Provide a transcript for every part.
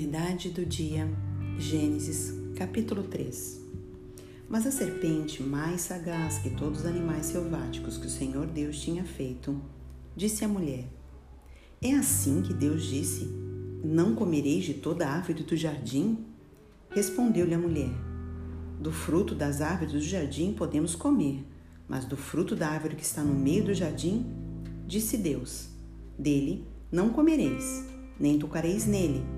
Verdade do dia, Gênesis, capítulo 3. Mas a serpente, mais sagaz que todos os animais selváticos que o Senhor Deus tinha feito, disse à mulher: É assim que Deus disse: Não comereis de toda árvore do jardim? Respondeu-lhe a mulher: Do fruto das árvores do jardim podemos comer, mas do fruto da árvore que está no meio do jardim, disse Deus: Dele não comereis, nem tocareis nele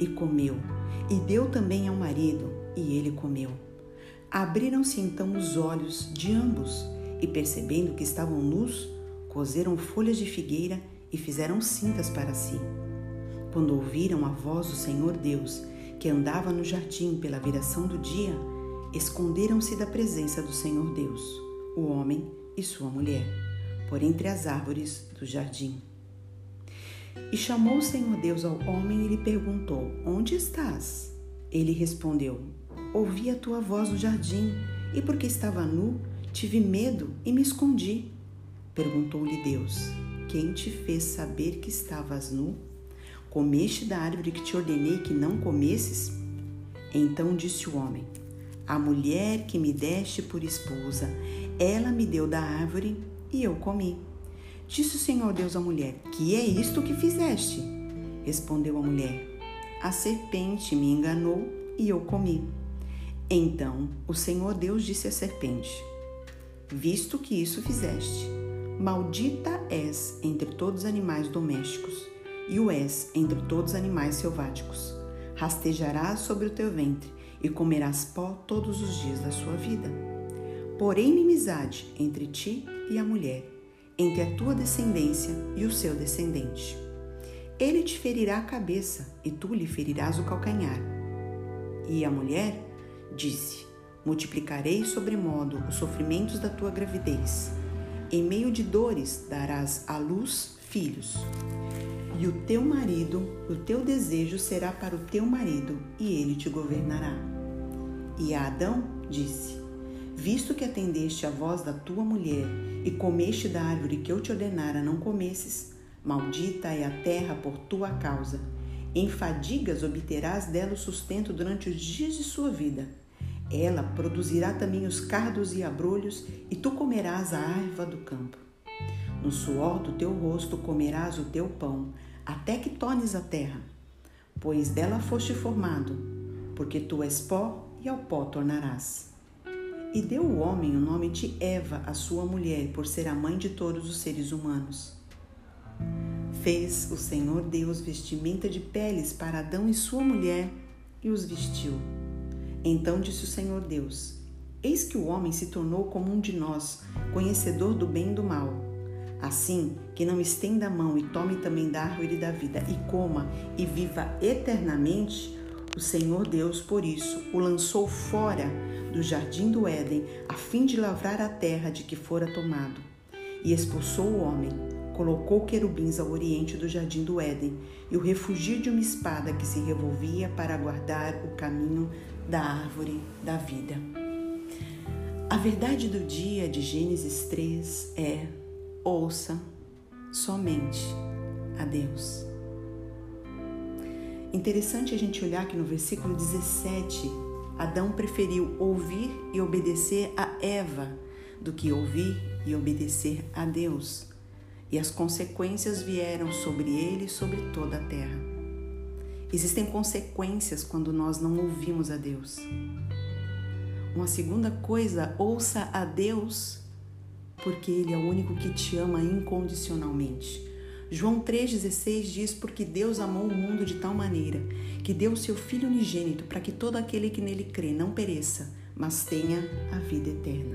e comeu, e deu também ao marido, e ele comeu. Abriram-se então os olhos de ambos, e percebendo que estavam nus, coseram folhas de figueira e fizeram cintas para si. Quando ouviram a voz do Senhor Deus, que andava no jardim pela viração do dia, esconderam-se da presença do Senhor Deus, o homem e sua mulher, por entre as árvores do jardim. E chamou o Senhor Deus ao homem e lhe perguntou: Onde estás? Ele respondeu: Ouvi a tua voz no jardim, e porque estava nu, tive medo e me escondi. Perguntou-lhe Deus: Quem te fez saber que estavas nu? Comeste da árvore que te ordenei que não comesses? Então disse o homem: A mulher que me deste por esposa, ela me deu da árvore e eu comi. Disse o Senhor Deus à mulher: Que é isto que fizeste? Respondeu a mulher: A serpente me enganou e eu comi. Então o Senhor Deus disse à serpente: Visto que isso fizeste, maldita és entre todos os animais domésticos, e o és entre todos os animais selváticos. Rastejarás sobre o teu ventre e comerás pó todos os dias da sua vida. Porém, inimizade entre ti e a mulher, entre a tua descendência e o seu descendente. Ele te ferirá a cabeça e tu lhe ferirás o calcanhar. E a mulher disse: Multiplicarei sobremodo os sofrimentos da tua gravidez. Em meio de dores darás à luz filhos. E o teu marido, o teu desejo será para o teu marido, e ele te governará. E a Adão disse: Visto que atendeste à voz da tua mulher e comeste da árvore que eu te ordenara não comesses, maldita é a terra por tua causa. Em fadigas obterás dela o sustento durante os dias de sua vida ela produzirá também os cardos e abrolhos, e tu comerás a erva do campo. No suor do teu rosto comerás o teu pão, até que tornes a terra, pois dela foste formado, porque tu és pó e ao pó tornarás. E deu o homem o nome de Eva, a sua mulher, por ser a mãe de todos os seres humanos. Fez o Senhor Deus vestimenta de peles para Adão e sua mulher e os vestiu. Então disse o Senhor Deus: Eis que o homem se tornou como um de nós, conhecedor do bem e do mal. Assim que não estenda a mão e tome também da árvore da vida e coma e viva eternamente, o Senhor Deus, por isso, o lançou fora do jardim do Éden, a fim de lavrar a terra de que fora tomado. E expulsou o homem, colocou querubins ao oriente do jardim do Éden e o refugio de uma espada que se revolvia para guardar o caminho da árvore da vida. A verdade do dia de Gênesis 3 é: ouça somente a Deus. Interessante a gente olhar que no versículo 17, Adão preferiu ouvir e obedecer a Eva do que ouvir e obedecer a Deus. E as consequências vieram sobre ele e sobre toda a terra. Existem consequências quando nós não ouvimos a Deus. Uma segunda coisa, ouça a Deus, porque Ele é o único que te ama incondicionalmente. João 3,16 diz: Porque Deus amou o mundo de tal maneira que deu o seu Filho unigênito para que todo aquele que nele crê não pereça, mas tenha a vida eterna.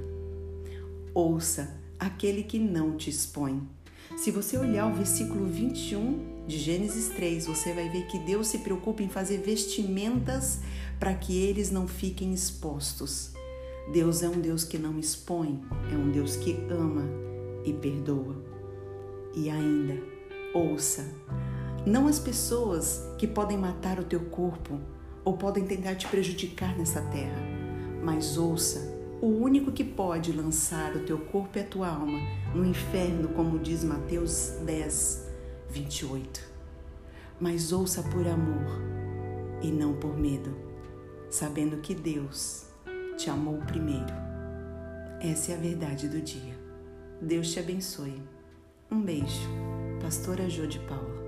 Ouça aquele que não te expõe. Se você olhar o versículo 21 de Gênesis 3, você vai ver que Deus se preocupa em fazer vestimentas para que eles não fiquem expostos. Deus é um Deus que não expõe, é um Deus que ama e perdoa. E ainda, ouça, não as pessoas que podem matar o teu corpo ou podem tentar te prejudicar nessa terra, mas ouça o único que pode lançar o teu corpo e a tua alma no inferno, como diz Mateus 10, 28. Mas ouça por amor e não por medo, sabendo que Deus te amou primeiro. Essa é a verdade do dia. Deus te abençoe. Um beijo. Pastora Jô de Paula.